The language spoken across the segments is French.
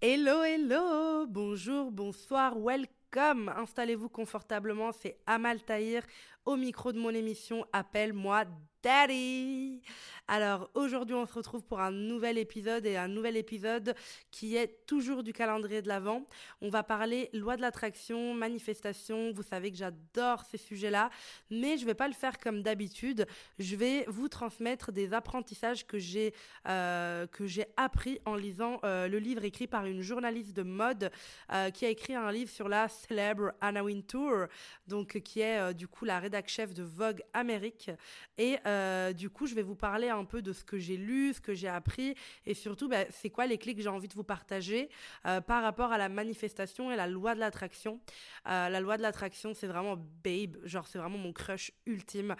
Hello, hello, bonjour, bonsoir, welcome. Installez-vous confortablement, c'est Amal Tahir au micro de mon émission Appelle-moi Daddy. Alors aujourd'hui on se retrouve pour un nouvel épisode et un nouvel épisode qui est toujours du calendrier de l'Avent. On va parler loi de l'attraction, manifestation. Vous savez que j'adore ces sujets-là, mais je vais pas le faire comme d'habitude. Je vais vous transmettre des apprentissages que j'ai euh, que j'ai appris en lisant euh, le livre écrit par une journaliste de mode euh, qui a écrit un livre sur la célèbre Anna Wintour, donc qui est du coup la chef de Vogue Amérique et euh, du coup, je vais vous parler un peu de ce que j'ai lu, ce que j'ai appris, et surtout, bah, c'est quoi les clés que j'ai envie de vous partager euh, par rapport à la manifestation et la loi de l'attraction. Euh, la loi de l'attraction, c'est vraiment babe, genre c'est vraiment mon crush ultime.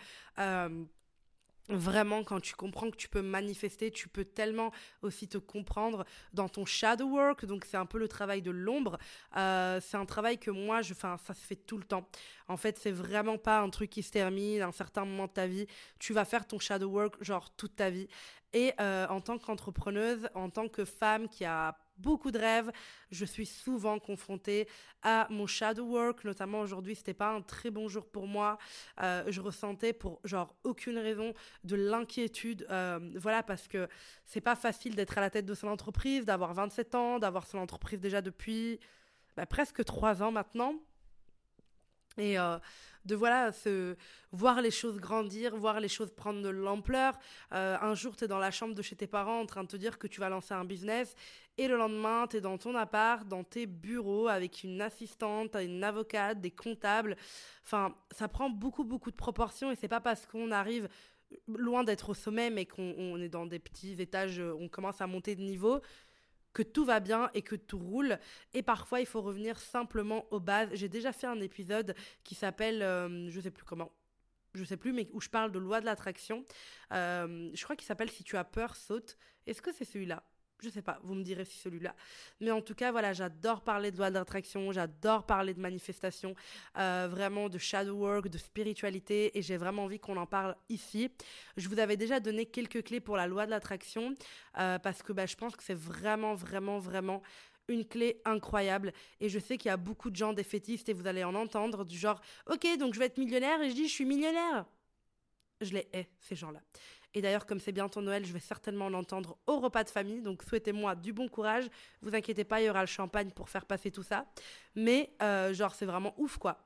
Vraiment, quand tu comprends que tu peux manifester, tu peux tellement aussi te comprendre dans ton shadow work. Donc, c'est un peu le travail de l'ombre. Euh, c'est un travail que moi, je, enfin, ça se fait tout le temps. En fait, c'est vraiment pas un truc qui se termine à un certain moment de ta vie. Tu vas faire ton shadow work, genre, toute ta vie. Et euh, en tant qu'entrepreneuse, en tant que femme qui a beaucoup de rêves. Je suis souvent confrontée à mon shadow work, notamment aujourd'hui, c'était pas un très bon jour pour moi. Euh, je ressentais pour genre aucune raison de l'inquiétude, euh, voilà, parce que c'est pas facile d'être à la tête de son entreprise, d'avoir 27 ans, d'avoir son entreprise déjà depuis bah, presque 3 ans maintenant. Et euh, de voilà, se, voir les choses grandir, voir les choses prendre de l'ampleur. un jour, tu es dans la chambre de chez tes parents en train de te dire que tu vas lancer un business et le lendemain, tu es dans ton appart, dans tes bureaux, avec une assistante, une avocate, des comptables. Enfin, ça prend beaucoup, beaucoup de proportions et c'est pas parce qu'on arrive loin d'être au sommet, mais qu'on est dans des petits étages, on commence à monter de niveau, que tout va bien et que tout roule. Et parfois, il faut revenir simplement aux bases. J'ai déjà fait un épisode qui s'appelle, euh, je sais plus comment, je sais plus, mais où je parle de loi de l'attraction. Euh, je crois qu'il s'appelle Si tu as peur, saute. Est-ce que c'est celui-là? Je sais pas, vous me direz si celui-là. Mais en tout cas, voilà, j'adore parler de loi d'attraction, j'adore parler de manifestation, euh, vraiment de shadow work, de spiritualité, et j'ai vraiment envie qu'on en parle ici. Je vous avais déjà donné quelques clés pour la loi de l'attraction, euh, parce que bah, je pense que c'est vraiment, vraiment, vraiment une clé incroyable. Et je sais qu'il y a beaucoup de gens défaitistes, et vous allez en entendre, du genre, ok, donc je vais être millionnaire, et je dis, je suis millionnaire. Je les hais, ces gens-là. Et d'ailleurs, comme c'est bientôt Noël, je vais certainement l'entendre au repas de famille. Donc souhaitez-moi du bon courage. Vous inquiétez pas, il y aura le champagne pour faire passer tout ça. Mais euh, genre, c'est vraiment ouf, quoi.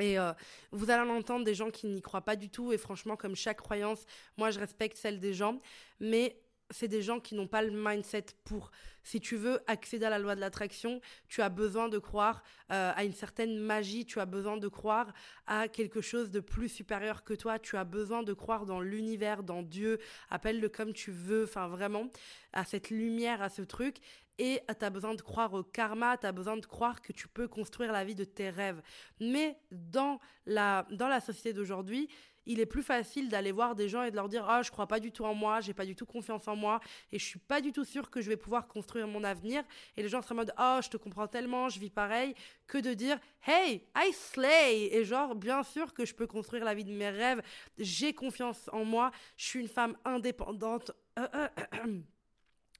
Et euh, vous allez en entendre des gens qui n'y croient pas du tout. Et franchement, comme chaque croyance, moi, je respecte celle des gens. Mais c'est des gens qui n'ont pas le mindset pour. Si tu veux accéder à la loi de l'attraction, tu as besoin de croire euh, à une certaine magie, tu as besoin de croire à quelque chose de plus supérieur que toi, tu as besoin de croire dans l'univers, dans Dieu, appelle-le comme tu veux, enfin vraiment, à cette lumière, à ce truc. Et tu as besoin de croire au karma, tu as besoin de croire que tu peux construire la vie de tes rêves. Mais dans la, dans la société d'aujourd'hui, il est plus facile d'aller voir des gens et de leur dire ah je crois pas du tout en moi, j'ai pas du tout confiance en moi et je suis pas du tout sûr que je vais pouvoir construire mon avenir et les gens seraient en mode oh je te comprends tellement, je vis pareil que de dire hey I slay et genre bien sûr que je peux construire la vie de mes rêves, j'ai confiance en moi, je suis une femme indépendante.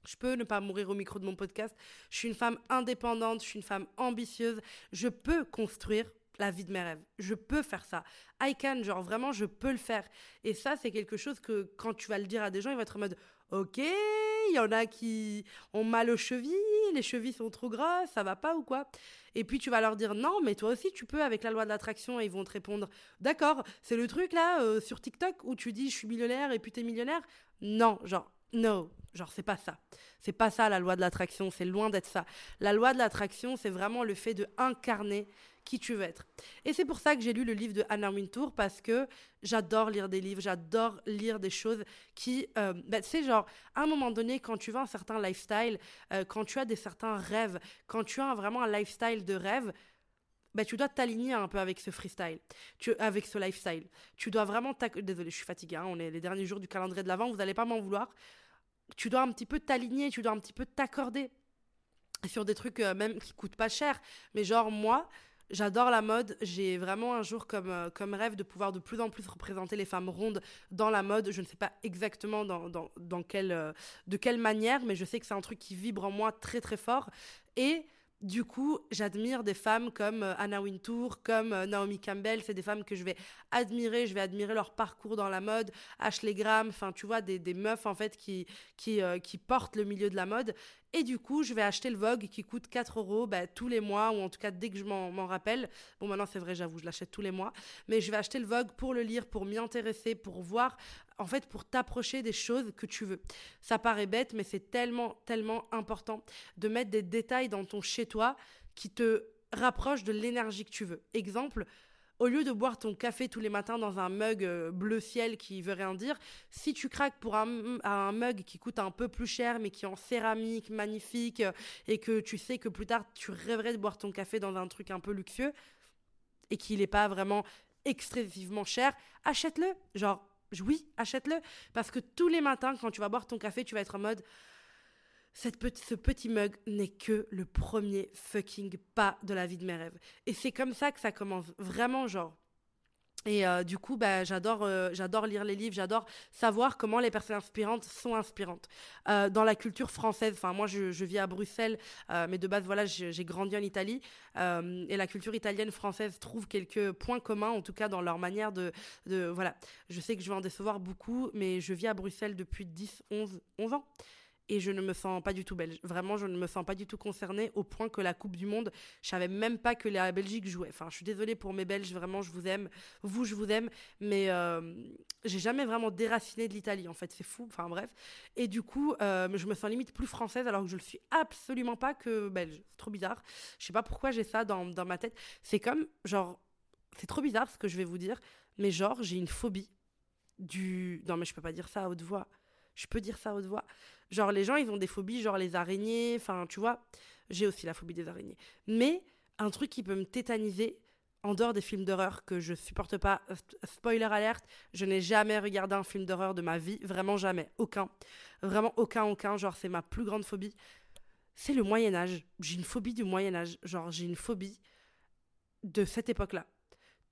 Je peux ne pas mourir au micro de mon podcast. Je suis une femme indépendante, je suis une femme ambitieuse. Je peux construire la vie de mes rêves. Je peux faire ça. I can, genre vraiment, je peux le faire. Et ça, c'est quelque chose que quand tu vas le dire à des gens, ils vont être en mode Ok, il y en a qui ont mal aux chevilles, les chevilles sont trop grosses, ça va pas ou quoi? Et puis tu vas leur dire Non, mais toi aussi tu peux avec la loi de l'attraction et ils vont te répondre D'accord, c'est le truc là euh, sur TikTok où tu dis Je suis millionnaire et puis t'es millionnaire? Non, genre, non, genre c'est pas ça. C'est pas ça la loi de l'attraction, c'est loin d'être ça. La loi de l'attraction, c'est vraiment le fait de incarner qui tu veux être. Et c'est pour ça que j'ai lu le livre de Anna Wintour parce que j'adore lire des livres, j'adore lire des choses qui, euh, bah, tu sais, genre, à un moment donné, quand tu veux un certain lifestyle, euh, quand tu as des certains rêves, quand tu as vraiment un lifestyle de rêve, bah, tu dois t'aligner un peu avec ce freestyle, tu, avec ce lifestyle. Tu dois vraiment Désolée, je suis fatiguée, hein, on est les derniers jours du calendrier de l'Avent, vous n'allez pas m'en vouloir. Tu dois un petit peu t'aligner, tu dois un petit peu t'accorder sur des trucs euh, même qui coûtent pas cher. Mais genre, moi, J'adore la mode. J'ai vraiment un jour comme, euh, comme rêve de pouvoir de plus en plus représenter les femmes rondes dans la mode. Je ne sais pas exactement dans, dans, dans quelle, euh, de quelle manière, mais je sais que c'est un truc qui vibre en moi très très fort. Et du coup, j'admire des femmes comme euh, Anna Wintour, comme euh, Naomi Campbell. C'est des femmes que je vais admirer. Je vais admirer leur parcours dans la mode. Ashley Graham, enfin, tu vois, des, meufs en fait qui, qui, euh, qui portent le milieu de la mode. Et du coup, je vais acheter le Vogue qui coûte 4 euros bah, tous les mois, ou en tout cas dès que je m'en rappelle. Bon, maintenant c'est vrai, j'avoue, je l'achète tous les mois. Mais je vais acheter le Vogue pour le lire, pour m'y intéresser, pour voir, en fait, pour t'approcher des choses que tu veux. Ça paraît bête, mais c'est tellement, tellement important de mettre des détails dans ton chez-toi qui te rapprochent de l'énergie que tu veux. Exemple, au lieu de boire ton café tous les matins dans un mug euh, bleu ciel qui veut rien dire, si tu craques pour un, un, mug qui coûte un peu plus cher mais qui est en céramique magnifique euh, et que tu sais que plus tard tu rêverais de boire ton café dans un truc un peu luxueux et qu'il n'est pas vraiment excessivement cher, achète-le. Genre, oui, achète-le. Parce que tous les matins, quand tu vas boire ton café, tu vas être en mode ce petit mug n'est que le premier fucking pas de la vie de mes rêves. Et c'est comme ça que ça commence. Vraiment, genre. Et euh, du coup, bah, j'adore, euh, j'adore lire les livres, j'adore savoir comment les personnes inspirantes sont inspirantes. Euh, dans la culture française, enfin moi je, je, vis à Bruxelles, mais de base voilà j'ai grandi en Italie et la culture italienne française trouve quelques points communs, en tout cas dans leur manière de, de voilà. Je sais que je vais en décevoir beaucoup, mais je vis à Bruxelles depuis 10, 11, 11 ans et je ne me sens pas du tout belge. Vraiment, je ne me sens pas du tout concernée au point que la Coupe du Monde, je savais même pas que la Belgique jouait. Enfin, je suis désolée pour mes Belges, vraiment, je vous aime. Vous, je vous aime, mais euh, j'ai jamais vraiment déraciné de l'Italie, en fait, c'est fou. Enfin, bref. Et du coup, euh, je me sens limite plus française alors que je le suis absolument pas que belge. C'est trop bizarre. Je sais pas pourquoi j'ai ça dans, dans ma tête. C'est comme, genre, c'est trop bizarre ce que je vais vous dire, mais genre, j'ai une phobie du. Non, mais je peux pas dire ça à haute voix. Je peux dire ça à haute voix. Genre, les gens, ils ont des phobies, genre les araignées. Enfin, tu vois, j'ai aussi la phobie des araignées. Mais un truc qui peut me tétaniser, en dehors des films d'horreur que je supporte pas, spoiler alerte, je n'ai jamais regardé un film d'horreur de ma vie. Vraiment jamais. Aucun. Vraiment aucun, aucun. Genre, c'est ma plus grande phobie. C'est le Moyen-Âge. J'ai une phobie du Moyen-Âge. Genre, j'ai une phobie de cette époque-là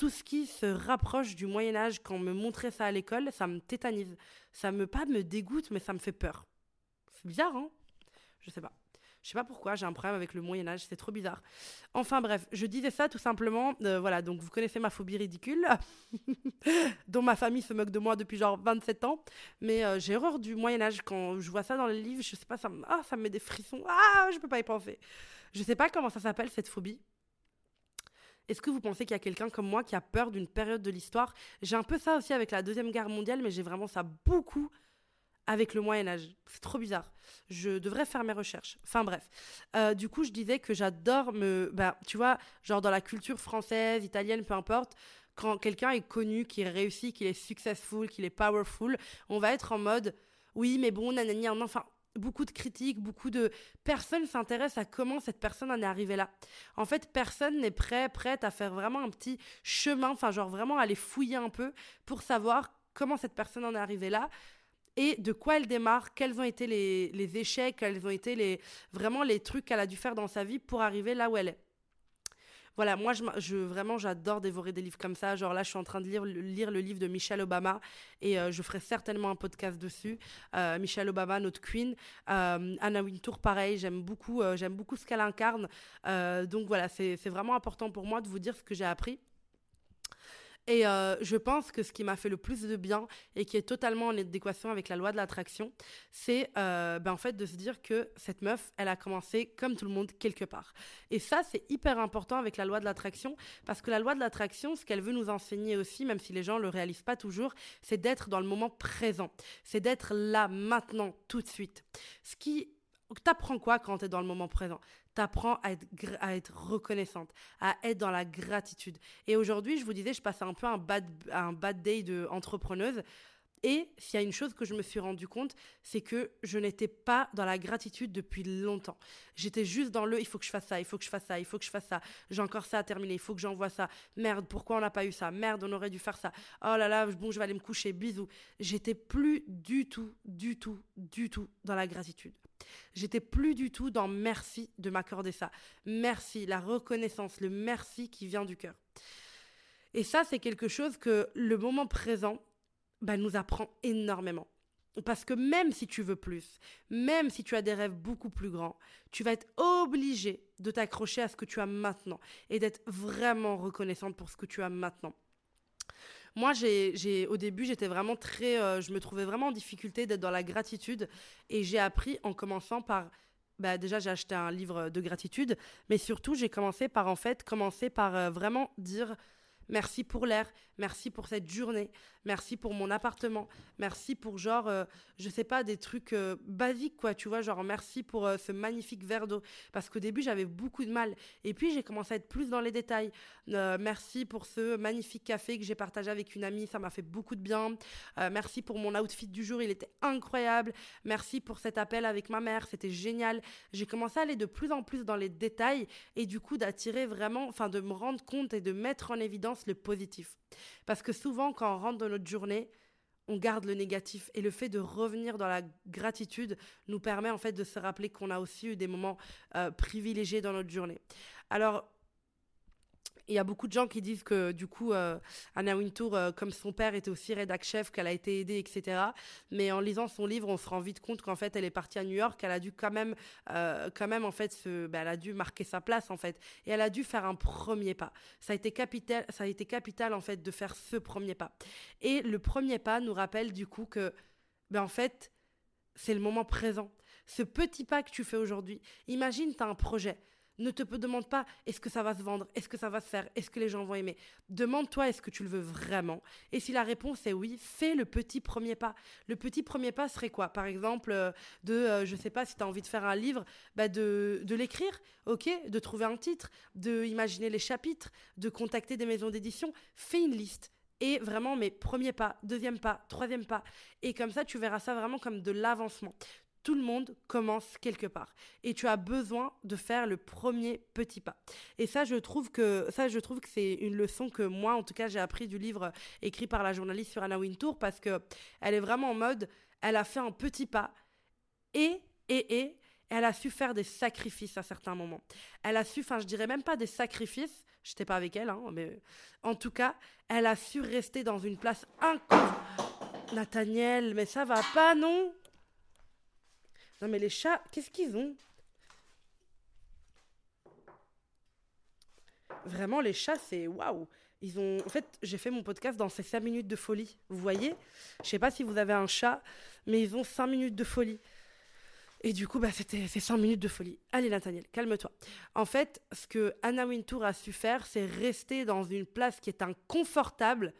tout ce qui se rapproche du Moyen Âge, quand on me montrait ça à l'école, ça me tétanise. Ça me, pas me dégoûte, mais ça me fait peur. Bizarre, hein? Je sais pas. Je sais pas pourquoi, j'ai un problème avec le Moyen Âge, c'est trop bizarre. Enfin bref, je disais ça tout simplement, euh, voilà, donc vous connaissez ma phobie ridicule, dont ma famille se moque de moi depuis genre 27 ans, mais euh, j'ai horreur du Moyen Âge, quand je vois ça dans les livres, je sais pas, ça me, ah, ça me met des frissons, ah, je peux pas y penser. Je sais pas comment ça s'appelle cette phobie, est-ce que vous pensez qu'il y a quelqu'un comme moi qui a peur d'une période de l'histoire? J'ai un peu ça aussi avec la Deuxième Guerre mondiale, mais j'ai vraiment ça beaucoup avec le Moyen Âge. C'est trop bizarre. Je devrais faire mes recherches. Enfin bref. Euh, du coup, je disais que j'adore me... Bah, tu vois, genre dans la culture française, italienne, peu importe, quand quelqu'un est connu, qu'il est réussi, qu'il est successful, qu'il est powerful, on va être en mode... Oui, mais bon, nanani, enfin, beaucoup de critiques, beaucoup de personnes s'intéressent à comment cette personne en est arrivée là. En fait, personne n'est prêt, prête à faire vraiment un petit chemin, enfin genre vraiment aller fouiller un peu pour savoir comment cette personne en est arrivée là et de quoi elle démarre, quels ont été les, les échecs, quels ont été les, vraiment les trucs qu'elle a dû faire dans sa vie pour arriver là où elle est voilà, moi, je, je vraiment, j'adore dévorer des livres comme ça. Genre là, je suis en train de lire, lire le livre de Michelle Obama et euh, je ferai certainement un podcast dessus. Euh, Michelle Obama, notre queen. Euh, Anna Wintour, pareil, j'aime beaucoup, euh, j'aime beaucoup ce qu'elle incarne. Donc voilà, c'est vraiment important pour moi de vous dire ce que j'ai appris. Et euh, je pense que ce qui m'a fait le plus de bien et qui est totalement en adéquation avec la loi de l'attraction, c'est euh, ben, en fait de se dire que cette meuf, elle a commencé comme tout le monde quelque part. Et ça, c'est hyper important avec la loi de l'attraction parce que la loi de l'attraction, ce qu'elle veut nous enseigner aussi, même si les gens le réalisent pas toujours, c'est d'être dans le moment présent. C'est d'être là, maintenant, tout de suite. Ce qui T'apprends quoi quand tu es dans le moment présent? T'apprends à être, reconnaissante, à être dans la gratitude. Et aujourd'hui, je vous disais, je passais un peu un bad, un bad day de entrepreneuse. Et s'il y a une chose que je me suis rendu compte, c'est que je n'étais pas dans la gratitude depuis longtemps. J'étais juste dans le il faut que je fasse ça, il faut que je fasse ça, il faut que je fasse ça. J'ai encore ça à terminer, il faut que j'envoie ça. Merde, pourquoi on n'a pas eu ça Merde, on aurait dû faire ça. Oh là là, bon, je vais aller me coucher, bisous. J'étais plus du tout, du tout, du tout dans la gratitude. J'étais plus du tout dans merci de m'accorder ça. Merci, la reconnaissance, le merci qui vient du cœur. Et ça, c'est quelque chose que le moment présent bah, nous apprend énormément. Parce que même si tu veux plus, même si tu as des rêves beaucoup plus grands, tu vas être obligé de t'accrocher à ce que tu as maintenant et d'être vraiment reconnaissante pour ce que tu as maintenant. Moi, j'ai, au début, j'étais vraiment très. Euh, je me trouvais vraiment en difficulté d'être dans la gratitude. Et j'ai appris en commençant par. Bah, déjà, j'ai acheté un livre de gratitude. Mais surtout, j'ai commencé par, en fait, commencer par euh, vraiment dire merci pour l'air, merci pour cette journée, merci pour mon appartement, merci pour genre, euh, je sais pas, des trucs euh, basiques quoi, tu vois, genre merci pour euh, ce magnifique verre d'eau. Parce qu'au début j'avais beaucoup de mal. Et puis j'ai commencé à être plus dans les détails. merci pour ce magnifique café que j'ai partagé avec une amie, ça m'a fait beaucoup de bien. merci pour mon outfit du jour, il était incroyable. Merci pour cet appel avec ma mère, c'était génial. J'ai commencé à aller de plus en plus dans les détails et du coup d'attirer vraiment, enfin de me rendre compte et de mettre en évidence le positif. Parce que souvent, quand on rentre dans notre journée, on garde le négatif. Et le fait de revenir dans la gratitude nous permet en fait de se rappeler qu'on a aussi eu des moments euh, privilégiés dans notre journée. Alors, il y a beaucoup de gens qui disent que du coup, euh, Anna Wintour, euh, comme son père était aussi rédac chef, qu'elle a été aidée, etc. Mais en lisant son livre, on se rend vite compte qu'en fait, elle est partie à New York, elle a dû quand même, euh, quand même en fait, ben, elle a dû marquer sa place en fait, et elle a dû faire un premier pas. Ça a été capital, ça a été capital en fait de faire ce premier pas. Et le premier pas nous rappelle du coup que, ben en fait, c'est le moment présent. Ce petit pas que tu fais aujourd'hui. Imagine, tu as un projet ne te demande pas est-ce que ça va se vendre, est-ce que ça va se faire, est-ce que les gens vont aimer. Demande-toi est-ce que tu le veux vraiment. Et si la réponse est oui, fais le petit premier pas. Le petit premier pas serait quoi? Par exemple, euh, de, euh, je sais pas, si tu as envie de faire un livre, bah de, de l'écrire, ok De trouver un titre, de imaginer les chapitres, de contacter des maisons d'édition. Fais une liste et vraiment mes premiers pas, deuxième pas, troisième pas. Et comme ça, tu verras ça vraiment comme de l'avancement. Tout le monde commence quelque part et tu as besoin de faire le premier petit pas. Et ça, je trouve que ça, je trouve que c'est une leçon que moi, en tout cas, j'ai appris du livre écrit par la journaliste sur Anna Wintour parce que elle est vraiment en mode, elle a fait un petit pas et et et elle a su faire des sacrifices à certains moments. Elle a su, enfin, je dirais même pas des sacrifices. Je n'étais pas avec elle, hein, mais en tout cas, elle a su rester dans une place inconnue. Nathaniel, mais ça va pas, non? Non, mais les chats, qu'est-ce qu'ils ont? Vraiment, les chats, c'est waouh ils ont... En fait, j'ai fait mon podcast dans ces 5 minutes de folie. Vous voyez? Je sais pas si vous avez un chat, mais ils ont 5 minutes de folie. Et du coup, bah, c'était ces 5 minutes de folie. Allez, Nathaniel, calme-toi. En fait, ce que Anna Wintour a su faire, c'est rester dans une place qui est inconfortable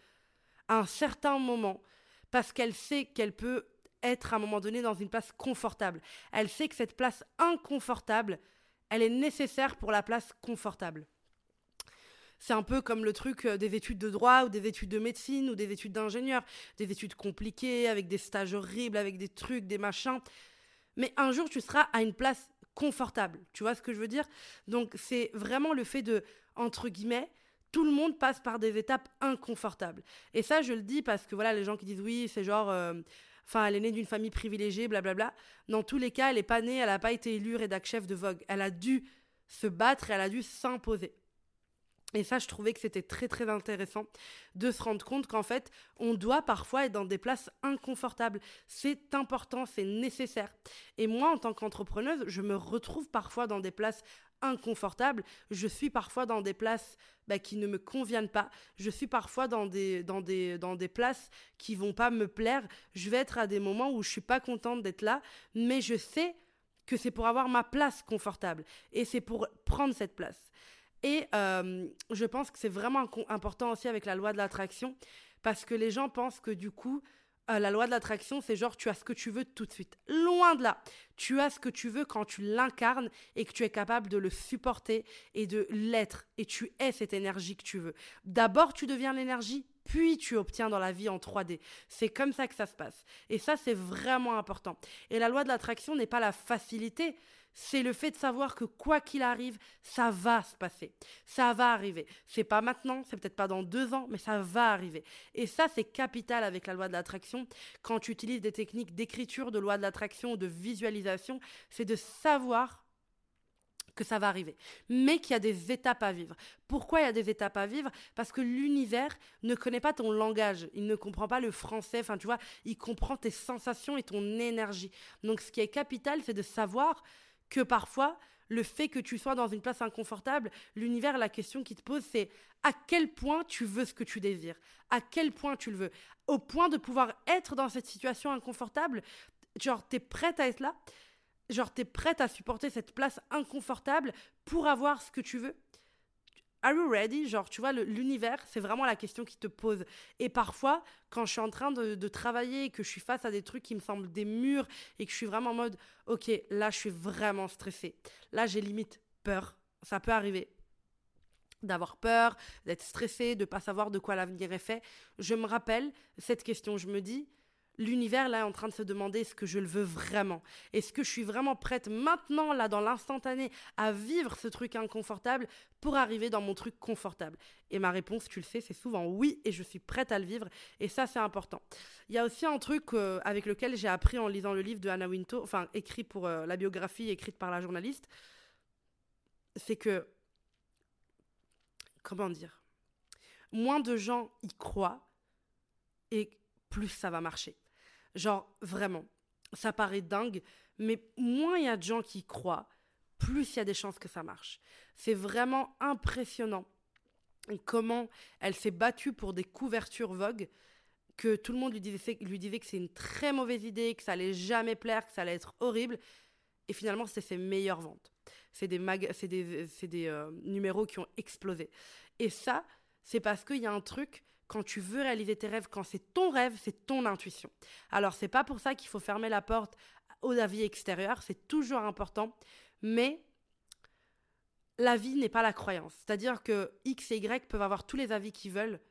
à un certain moment, parce qu'elle sait qu'elle peut être à un moment donné dans une place confortable. Elle sait que cette place inconfortable, elle est nécessaire pour la place confortable. C'est un peu comme le truc euh, des études de droit ou des études de médecine ou des études d'ingénieur, des études compliquées avec des stages horribles, avec des trucs, des machins. Mais un jour, tu seras à une place confortable. Tu vois ce que je veux dire? Donc, c'est vraiment le fait de, entre guillemets, tout le monde passe par des étapes inconfortables. Et ça, je le dis parce que voilà, les gens qui disent oui, c'est genre. Euh, enfin, elle est née d'une famille privilégiée, blablabla. Dans tous les cas, elle n'est pas née, elle n'a pas été élue rédac chef de Vogue. Elle a dû se battre elle a dû s'imposer. Et ça, je trouvais que c'était très très intéressant de se rendre compte qu'en fait, on doit parfois être dans des places inconfortables. C'est important, c'est nécessaire. Et moi, en tant qu'entrepreneuse, je me retrouve parfois dans des places inconfortables. Je suis parfois dans des places bah, qui ne me conviennent pas. Je suis parfois dans des, dans, des, dans des places qui vont pas me plaire. Je vais être à des moments où je suis pas contente d'être là, mais je sais que c'est pour avoir ma place confortable et c'est pour prendre cette place. Et euh, je pense que c'est vraiment important aussi avec la loi de l'attraction parce que les gens pensent que du coup, euh, la loi de l'attraction, c'est genre tu as ce que tu veux tout de suite. Loin de là. Tu as ce que tu veux quand tu l'incarnes et que tu es capable de le supporter et de l'être. Et tu es cette énergie que tu veux. D'abord, tu deviens l'énergie, puis tu obtiens dans la vie en 3D. C'est comme ça que ça se passe. Et ça, c'est vraiment important. Et la loi de l'attraction n'est pas la facilité, c'est le fait de savoir que quoi qu'il arrive, ça va se passer. Ça va arriver. C'est pas maintenant, c'est peut-être pas dans deux ans, mais ça va arriver. Et ça, c'est capital avec la loi de l'attraction. Quand tu utilises des techniques d'écriture, de loi de l'attraction, de visualisation, c'est de savoir que ça va arriver, mais qu'il y a des étapes à vivre. Pourquoi il y a des étapes à vivre? Parce que l'univers ne connaît pas ton langage, il ne comprend pas le français, enfin tu vois, il comprend tes sensations et ton énergie. Donc ce qui est capital, c'est de savoir que parfois, le fait que tu sois dans une place inconfortable, l'univers, la question qui te pose, c'est à quel point tu veux ce que tu désires, à quel point tu le veux, au point de pouvoir être dans cette situation inconfortable, genre tu es prête à être là? Genre, t'es prête à supporter cette place inconfortable pour avoir ce que tu veux? Are you ready? Genre, tu vois, l'univers, c'est vraiment la question qui te pose. Et parfois, quand je suis en train de, travailler et que je suis face à des trucs qui me semblent des murs et que je suis vraiment en mode, ok, là, je suis vraiment stressée. Là, j'ai limite peur. Ça peut arriver d'avoir peur, d'être stressée, de pas savoir de quoi l'avenir est fait. Je me rappelle cette question, je me dis, l'univers là est en train de se demander est-ce que je le veux vraiment? Est-ce que je suis vraiment prête maintenant, là, dans l'instantané, à vivre ce truc inconfortable pour arriver dans mon truc confortable? Et ma réponse, tu le sais, c'est souvent oui, et je suis prête à le vivre, et ça, c'est important. Il y a aussi un truc euh, avec lequel j'ai appris en lisant le livre de Anna Wintour, enfin, écrit pour euh, la biographie écrite par la journaliste, c'est que. Comment dire? Moins de gens y croient, et plus ça va marcher. Genre, vraiment, ça paraît dingue, mais moins il y a de gens qui croient, plus il y a des chances que ça marche. C'est vraiment impressionnant comment elle s'est battue pour des couvertures Vogue, que tout le monde lui disait, lui disait que c'est une très mauvaise idée, que ça allait jamais plaire, que ça allait être horrible. Et finalement, c'est ses meilleures ventes. C'est des, c'est des, des euh, numéros qui ont explosé. Et ça, c'est parce qu'il y a un truc quand tu veux réaliser tes rêves, quand c'est ton rêve, c'est ton intuition. Alors, c'est pas pour ça qu'il faut fermer la porte aux avis extérieurs, c'est toujours important, mais la vie n'est pas la croyance. C'est-à-dire que X et Y peuvent avoir tous les avis qu'ils veulent,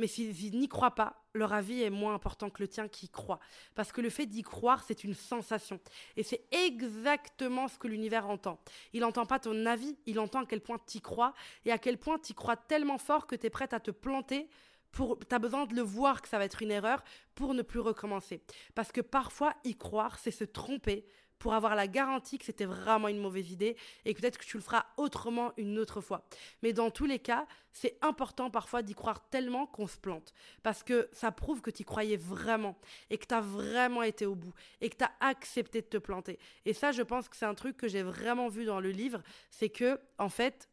mais s'ils n'y croient pas, leur avis est moins important que le tien qui croit. Parce que le fait d'y croire, c'est une sensation. Et c'est exactement ce que l'univers entend. Il n'entend pas ton avis, il entend à quel point tu y crois, et à quel point tu y crois tellement fort que tu es prête à te planter pour, as besoin de le voir que ça va être une erreur pour ne plus recommencer. Parce que parfois, y croire, c'est se tromper pour avoir la garantie que c'était vraiment une mauvaise idée et peut-être que tu le feras autrement une autre fois. Mais dans tous les cas, c'est important parfois d'y croire tellement qu'on se plante. Parce que ça prouve que tu y croyais vraiment et que tu as vraiment été au bout et que tu as accepté de te planter. Et ça, je pense que c'est un truc que j'ai vraiment vu dans le livre. C'est que, en fait,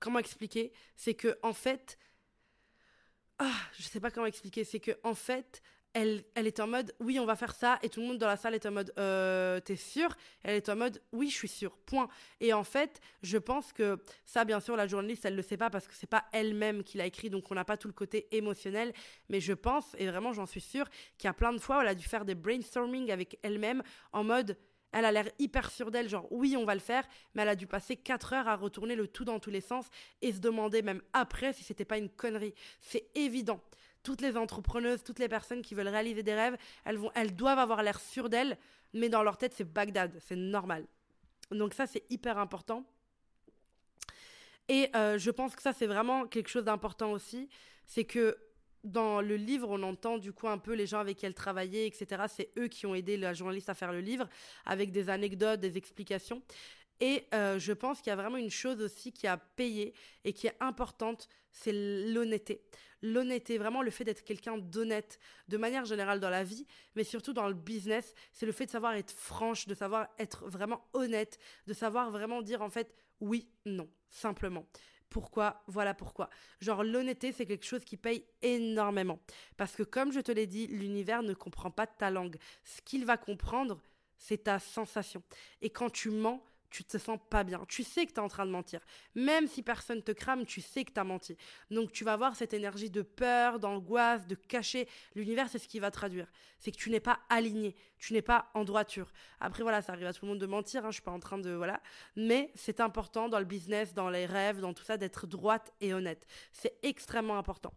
comment expliquer? C'est que, en fait, ah, je sais pas comment expliquer, c'est que en fait, elle, est en mode oui, on va faire ça, et tout le monde dans la salle est en mode euh, t'es sûr? Elle est en mode oui, je suis sûre, point. Et en fait, je pense que ça, bien sûr, la journaliste, elle le sait pas parce que c'est pas elle-même qui l'a écrit, donc on n'a pas tout le côté émotionnel, mais je pense, et vraiment j'en suis sûre, qu'il y a plein de fois où elle a dû faire des brainstorming avec elle-même en mode elle a l'air hyper sûre d'elle, genre oui, on va le faire, mais elle a dû passer 4 heures à retourner le tout dans tous les sens et se demander même après si c'était pas une connerie. C'est évident. Toutes les entrepreneuses, toutes les personnes qui veulent réaliser des rêves, elles, vont, elles doivent avoir l'air sûres d'elles, mais dans leur tête, c'est Bagdad, c'est normal. Donc ça, c'est hyper important. Et euh, je pense que ça, c'est vraiment quelque chose d'important aussi, c'est que dans le livre, on entend du coup un peu les gens avec qui elle travaillait, etc. C'est eux qui ont aidé la journaliste à faire le livre, avec des anecdotes, des explications. Et euh, je pense qu'il y a vraiment une chose aussi qui a payé et qui est importante, c'est l'honnêteté. L'honnêteté, vraiment le fait d'être quelqu'un d'honnête, de manière générale dans la vie, mais surtout dans le business, c'est le fait de savoir être franche, de savoir être vraiment honnête, de savoir vraiment dire en fait oui, non, simplement pourquoi, voilà pourquoi. Genre l'honnêteté, c'est quelque chose qui paye énormément. Parce que comme je te l'ai dit, l'univers ne comprend pas ta langue. Ce qu'il va comprendre, c'est ta sensation. Et quand tu mens, tu te sens pas bien. Tu sais que tu es en train de mentir. Même si personne te crame, tu sais que tu as menti. Donc tu vas avoir cette énergie de peur, d'angoisse, de cacher. L'univers, c'est ce qui va traduire. C'est que tu n'es pas aligné, tu n'es pas en droiture. Après, voilà, ça arrive à tout le monde de mentir, hein, je suis pas en train de... Voilà. Mais c'est important dans le business, dans les rêves, dans tout ça, d'être droite et honnête. C'est extrêmement important.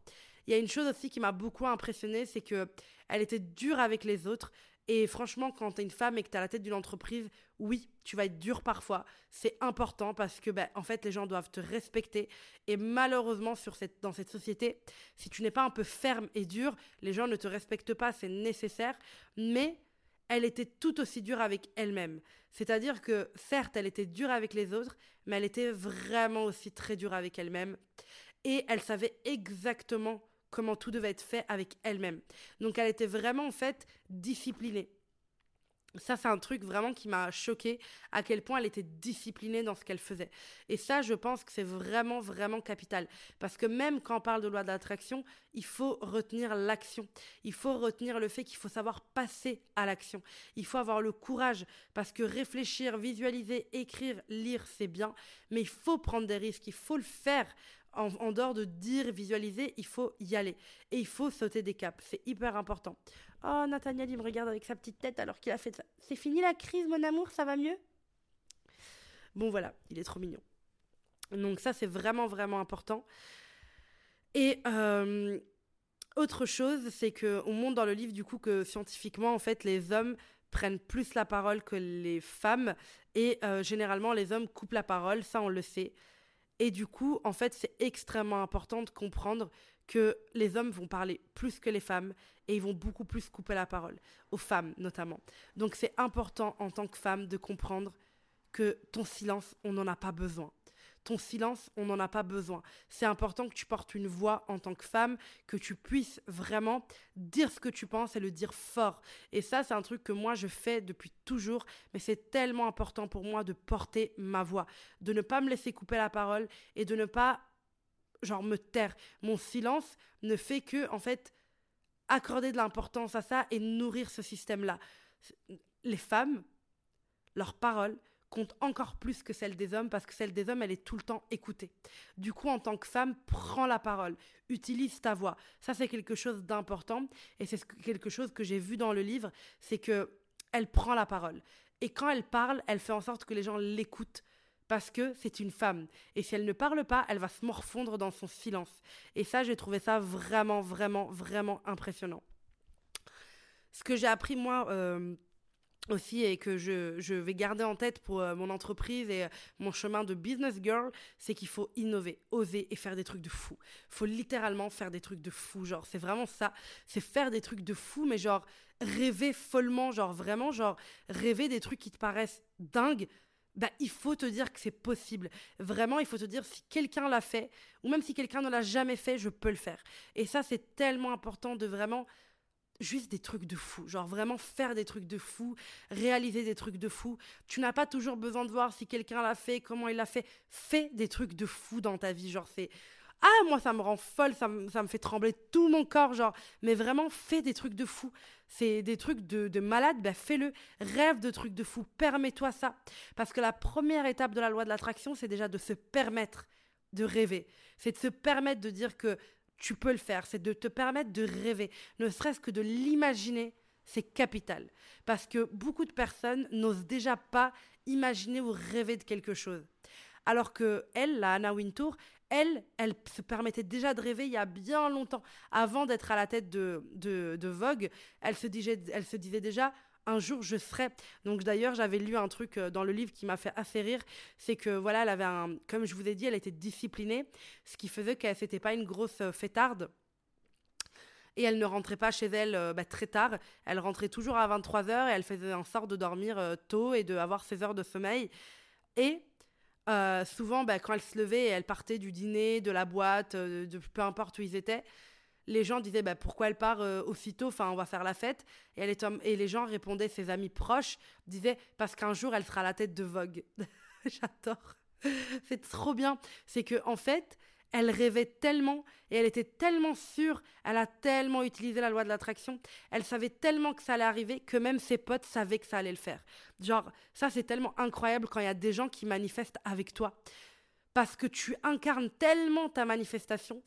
Il y a une chose aussi qui m'a beaucoup impressionnée, c'est que elle était dure avec les autres, et franchement, quand tu es une femme et que tu à la tête d'une entreprise, oui, tu vas être dur parfois. C'est important parce que, ben, en fait, les gens doivent te respecter. Et malheureusement, sur cette, dans cette société, si tu n'es pas un peu ferme et dur, les gens ne te respectent pas. C'est nécessaire. Mais elle était tout aussi dure avec elle-même. C'est-à-dire que, certes, elle était dure avec les autres, mais elle était vraiment aussi très dure avec elle-même. Et elle savait exactement comment tout devait être fait avec elle-même. Donc elle était vraiment en fait disciplinée. Ça, c'est un truc vraiment qui m'a choqué à quel point elle était disciplinée dans ce qu'elle faisait. Et ça, je pense que c'est vraiment, vraiment capital. Parce que même quand on parle de loi d'attraction, il faut retenir l'action. Il faut retenir le fait qu'il faut savoir passer à l'action. Il faut avoir le courage. Parce que réfléchir, visualiser, écrire, lire, c'est bien. Mais il faut prendre des risques. Il faut le faire en, dehors de dire, visualiser, il faut y aller. Et il faut sauter des caps. C'est hyper important. Oh, Nathaniel, il me regarde avec sa petite tête alors qu'il a fait ça. C'est fini la crise, mon amour, ça va mieux? Bon, voilà, il est trop mignon. Donc ça, c'est vraiment, vraiment important. Et euh, autre chose, c'est qu'on montre dans le livre, du coup, que scientifiquement, en fait, les hommes prennent plus la parole que les femmes. Et euh, généralement, les hommes coupent la parole, ça, on le sait. Et du coup, en fait, c'est extrêmement important de comprendre que les hommes vont parler plus que les femmes et ils vont beaucoup plus couper la parole, aux femmes notamment. Donc c'est important en tant que femme de comprendre que ton silence, on n'en a pas besoin. Ton silence, on n'en a pas besoin. C'est important que tu portes une voix en tant que femme, que tu puisses vraiment dire ce que tu penses et le dire fort. Et ça, c'est un truc que moi, je fais depuis toujours, mais c'est tellement important pour moi de porter ma voix, de ne pas me laisser couper la parole et de ne pas, genre, me taire. Mon silence ne fait que, en fait, accorder de l'importance à ça et nourrir ce système-là. Les femmes, leurs paroles, compte encore plus que celle des hommes parce que celle des hommes, elle est tout le temps écoutée. Du coup, en tant que femme, prends la parole, utilise ta voix. Ça, c'est quelque chose d'important et c'est quelque chose que j'ai vu dans le livre, c'est que elle prend la parole. Et quand elle parle, elle fait en sorte que les gens l'écoutent parce que c'est une femme. Et si elle ne parle pas, elle va se morfondre dans son silence. Et ça, j'ai trouvé ça vraiment, vraiment, vraiment impressionnant. Ce que j'ai appris, moi, euh, aussi et que je, je, vais garder en tête pour euh, mon entreprise et euh, mon chemin de business girl, c'est qu'il faut innover, oser et faire des trucs de fou. Faut littéralement faire des trucs de fou, genre c'est vraiment ça, c'est faire des trucs de fou mais genre rêver follement, genre vraiment genre rêver des trucs qui te paraissent dingues. Bah, il faut te dire que c'est possible. Vraiment, il faut te dire si quelqu'un l'a fait, ou même si quelqu'un ne l'a jamais fait, je peux le faire. Et ça, c'est tellement important de vraiment juste des trucs de fou. Genre vraiment faire des trucs de fou, réaliser des trucs de fou. Tu n'as pas toujours besoin de voir si quelqu'un l'a fait, comment il l'a fait. Fais des trucs de fou dans ta vie. Genre c'est... Ah, moi, ça me rend folle, ça me, ça me fait trembler tout mon corps, genre. Mais vraiment, fais des trucs de fou. C'est des trucs de, de malade, ben fais-le. Rêve de trucs de fou. Permets-toi ça. Parce que la première étape de la loi de l'attraction, c'est déjà de se permettre de rêver. C'est de se permettre de dire que tu peux le faire, c'est de te permettre de rêver, ne serait-ce que de l'imaginer, c'est capital. Parce que beaucoup de personnes n'osent déjà pas imaginer ou rêver de quelque chose. Alors que elle, la Anna Wintour, elle, elle se permettait déjà de rêver il y a bien longtemps. Avant d'être à la tête de, de, Vogue, elle se, disait, elle se disait déjà un jour je serai. Donc d'ailleurs, j'avais lu un truc euh, dans le livre qui m'a fait assez rire, c'est que voilà, elle avait un, comme je vous ai dit, elle était disciplinée, ce qui faisait qu'elle n'était pas une grosse euh, fêtarde. Et elle ne rentrait pas chez elle euh, bah, très tard. Elle rentrait toujours à 23h et elle faisait en sorte de dormir tôt et d'avoir ses heures de sommeil. Et souvent, bah, quand elle se levait elle partait du dîner, de la boîte, de peu importe où ils étaient, les gens disaient bah, pourquoi elle part euh, aussitôt, enfin on va faire la fête. Et, elle et les gens répondaient, ses amis proches disaient parce qu'un jour elle sera la tête de Vogue. J'adore. C'est trop bien. C'est que en fait, elle rêvait tellement et elle était tellement sûre, elle a tellement utilisé la loi de l'attraction, elle savait tellement que ça allait arriver que même ses potes savaient que ça allait le faire. Genre, ça c'est tellement incroyable quand il y a des gens qui manifestent avec toi. Parce que tu incarnes tellement ta manifestation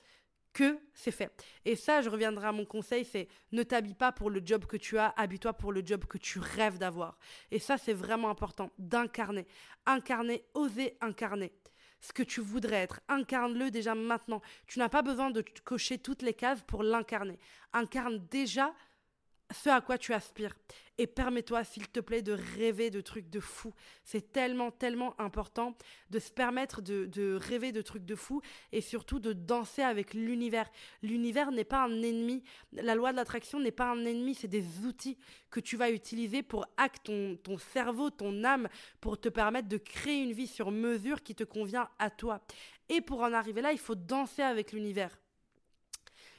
que c'est fait. Et ça, je reviendrai à mon conseil, c'est ne t'habille pas pour le job que tu as, habille-toi pour le job que tu rêves d'avoir. Et ça, c'est vraiment important, d'incarner. Incarner, oser incarner ce que tu voudrais être. Incarne-le déjà maintenant. Tu n'as pas besoin de cocher toutes les cases pour l'incarner. Incarne déjà ce à quoi tu aspires. Et permets-toi, s'il te plaît, de rêver de trucs de fou. C'est tellement, tellement important de se permettre de, rêver de trucs de fou et surtout de danser avec l'univers. L'univers n'est pas un ennemi. La loi de l'attraction n'est pas un ennemi, c'est des outils que tu vas utiliser pour acter ton, ton cerveau, ton âme, pour te permettre de créer une vie sur mesure qui te convient à toi. Et pour en arriver là, il faut danser avec l'univers.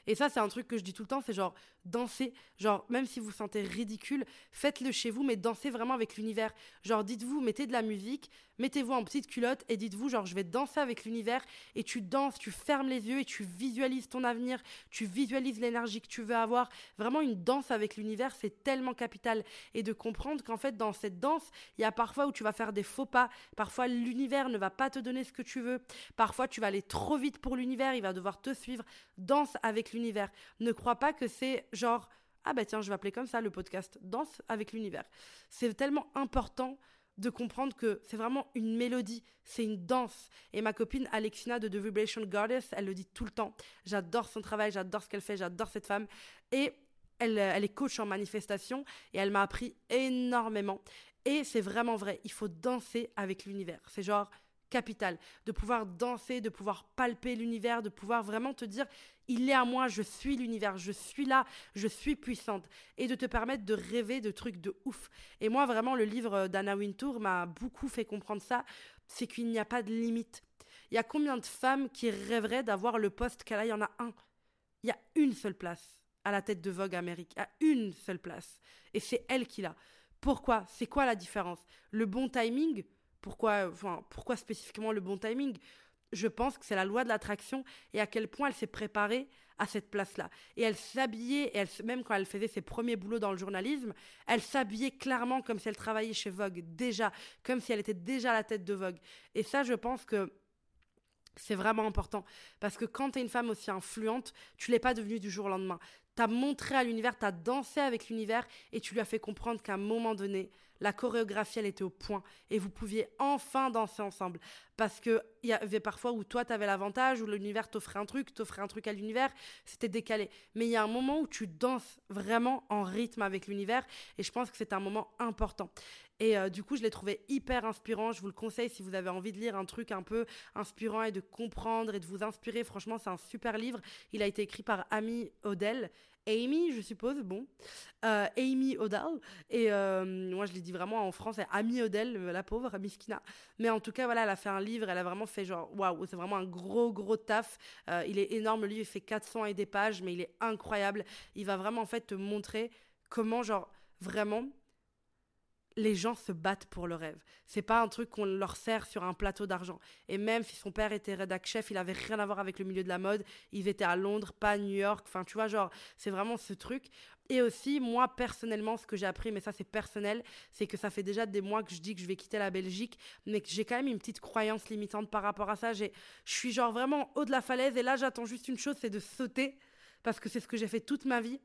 Et ça, c'est un truc que je dis tout le temps, c'est genre danser, genre même si vous sentez ridicule, faites-le chez vous, mais dansez vraiment avec l'univers. Genre dites-vous, mettez de la musique, mettez-vous en petite culotte et dites-vous, genre je vais danser avec l'univers et tu danses, tu fermes les yeux et tu visualises ton avenir, tu visualises l'énergie que tu veux avoir. Vraiment une danse avec l'univers, c'est tellement capital. Et de comprendre qu'en fait, dans cette danse, il y a parfois où tu vas faire des faux pas, parfois l'univers ne va pas te donner ce que tu veux, parfois tu vas aller trop vite pour l'univers, il va devoir te suivre. Danse avec l'univers. Ne crois pas que c'est genre ah bah tiens, je vais appeler comme ça le podcast Danse avec l'univers. C'est tellement important de comprendre que c'est vraiment une mélodie, c'est une danse. Et ma copine Alexina de The Vibration Goddess, elle le dit tout le temps. J'adore son travail, j'adore ce qu'elle fait, j'adore cette femme. Et elle, elle est coach en manifestation et elle m'a appris énormément. Et c'est vraiment vrai, il faut danser avec l'univers. C'est genre, capital, de pouvoir danser, de pouvoir palper l'univers, de pouvoir vraiment te dire, il est à moi, je suis l'univers, je suis là, je suis puissante, et de te permettre de rêver de trucs de ouf. Et moi, vraiment, le livre d'Anna Wintour m'a beaucoup fait comprendre ça, c'est qu'il n'y a pas de limite. Il y a combien de femmes qui rêveraient d'avoir le poste qu'elle a? Il y en a un. Il y a une seule place à la tête de Vogue Amérique. A une seule place. Et c'est elle qui l'a. Pourquoi? C'est quoi la différence? Le bon timing? Pourquoi, enfin, pourquoi spécifiquement le bon timing? Je pense que c'est la loi de l'attraction et à quel point elle s'est préparée à cette place-là. Et elle s'habillait, et même quand elle faisait ses premiers boulots dans le journalisme, elle s'habillait clairement comme si elle travaillait chez Vogue, déjà, comme si elle était déjà à la tête de Vogue. Et ça, je pense que c'est vraiment important. Parce que quand tu es une femme aussi influente, tu l'es pas devenue du jour au lendemain. Tu as montré à l'univers, tu as dansé avec l'univers et tu lui as fait comprendre qu'à un moment donné, la chorégraphie, elle était au point et vous pouviez enfin danser ensemble. Parce qu'il y avait parfois où toi, tu avais l'avantage, où l'univers t'offrait un truc, t'offrait un truc à l'univers, c'était décalé. Mais il y a un moment où tu danses vraiment en rythme avec l'univers et je pense que c'est un moment important. Et euh, du coup, je l'ai trouvé hyper inspirant. Je vous le conseille si vous avez envie de lire un truc un peu inspirant et de comprendre et de vous inspirer. Franchement, c'est un super livre. Il a été écrit par Amy Odell Amy, je suppose, bon, euh, Amy Odell, et euh, moi je l'ai dit vraiment en français, Amy Odell, la pauvre, Miskina, mais en tout cas, voilà, elle a fait un livre, elle a vraiment fait genre, waouh, c'est vraiment un gros, gros taf, euh, il est énorme, le livre, il fait 400 et des pages, mais il est incroyable, il va vraiment en fait te montrer comment, genre, vraiment, les gens se battent pour le rêve. C'est pas un truc qu'on leur sert sur un plateau d'argent. Et même si son père était rédac chef, il avait rien à voir avec le milieu de la mode. Il était à Londres, pas à New York. Enfin, tu vois, genre, c'est vraiment ce truc. Et aussi, moi, personnellement, ce que j'ai appris, mais ça, c'est personnel, c'est que ça fait déjà des mois que je dis que je vais quitter la Belgique, mais que j'ai quand même une petite croyance limitante par rapport à ça. Je suis genre vraiment haut de la falaise et là, j'attends juste une chose, c'est de sauter parce que c'est ce que j'ai fait toute ma vie.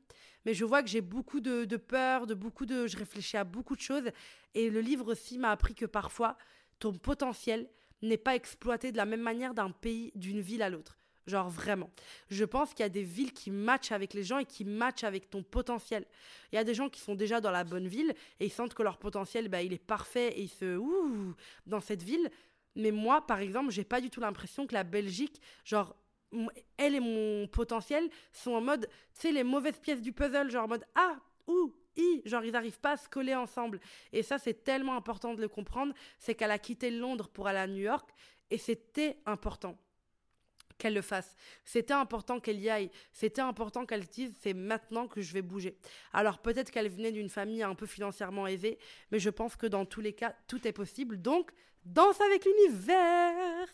Mais je vois que j'ai beaucoup de, peur, de beaucoup de, je réfléchis à beaucoup de choses. Et le livre aussi m'a appris que parfois, ton potentiel n'est pas exploité de la même manière d'un pays, d'une ville à l'autre. Genre vraiment. Je pense qu'il y a des villes qui matchent avec les gens et qui matchent avec ton potentiel. Il y a des gens qui sont déjà dans la bonne ville et ils sentent que leur potentiel, bah, il est parfait et ils se ouh dans cette ville. Mais moi, par exemple, j'ai pas du tout l'impression que la Belgique, genre, elle et mon potentiel sont en mode, tu sais, les mauvaises pièces du puzzle, genre en mode ah, ou, i, genre ils n'arrivent pas à se coller ensemble. Et ça, c'est tellement important de le comprendre, c'est qu'elle a quitté Londres pour aller à New York, et c'était important qu'elle le fasse. C'était important qu'elle y aille. C'était important qu'elle dise c'est maintenant que je vais bouger. Alors peut-être qu'elle venait d'une famille un peu financièrement aisée, mais je pense que dans tous les cas, tout est possible. Donc, danse avec l'univers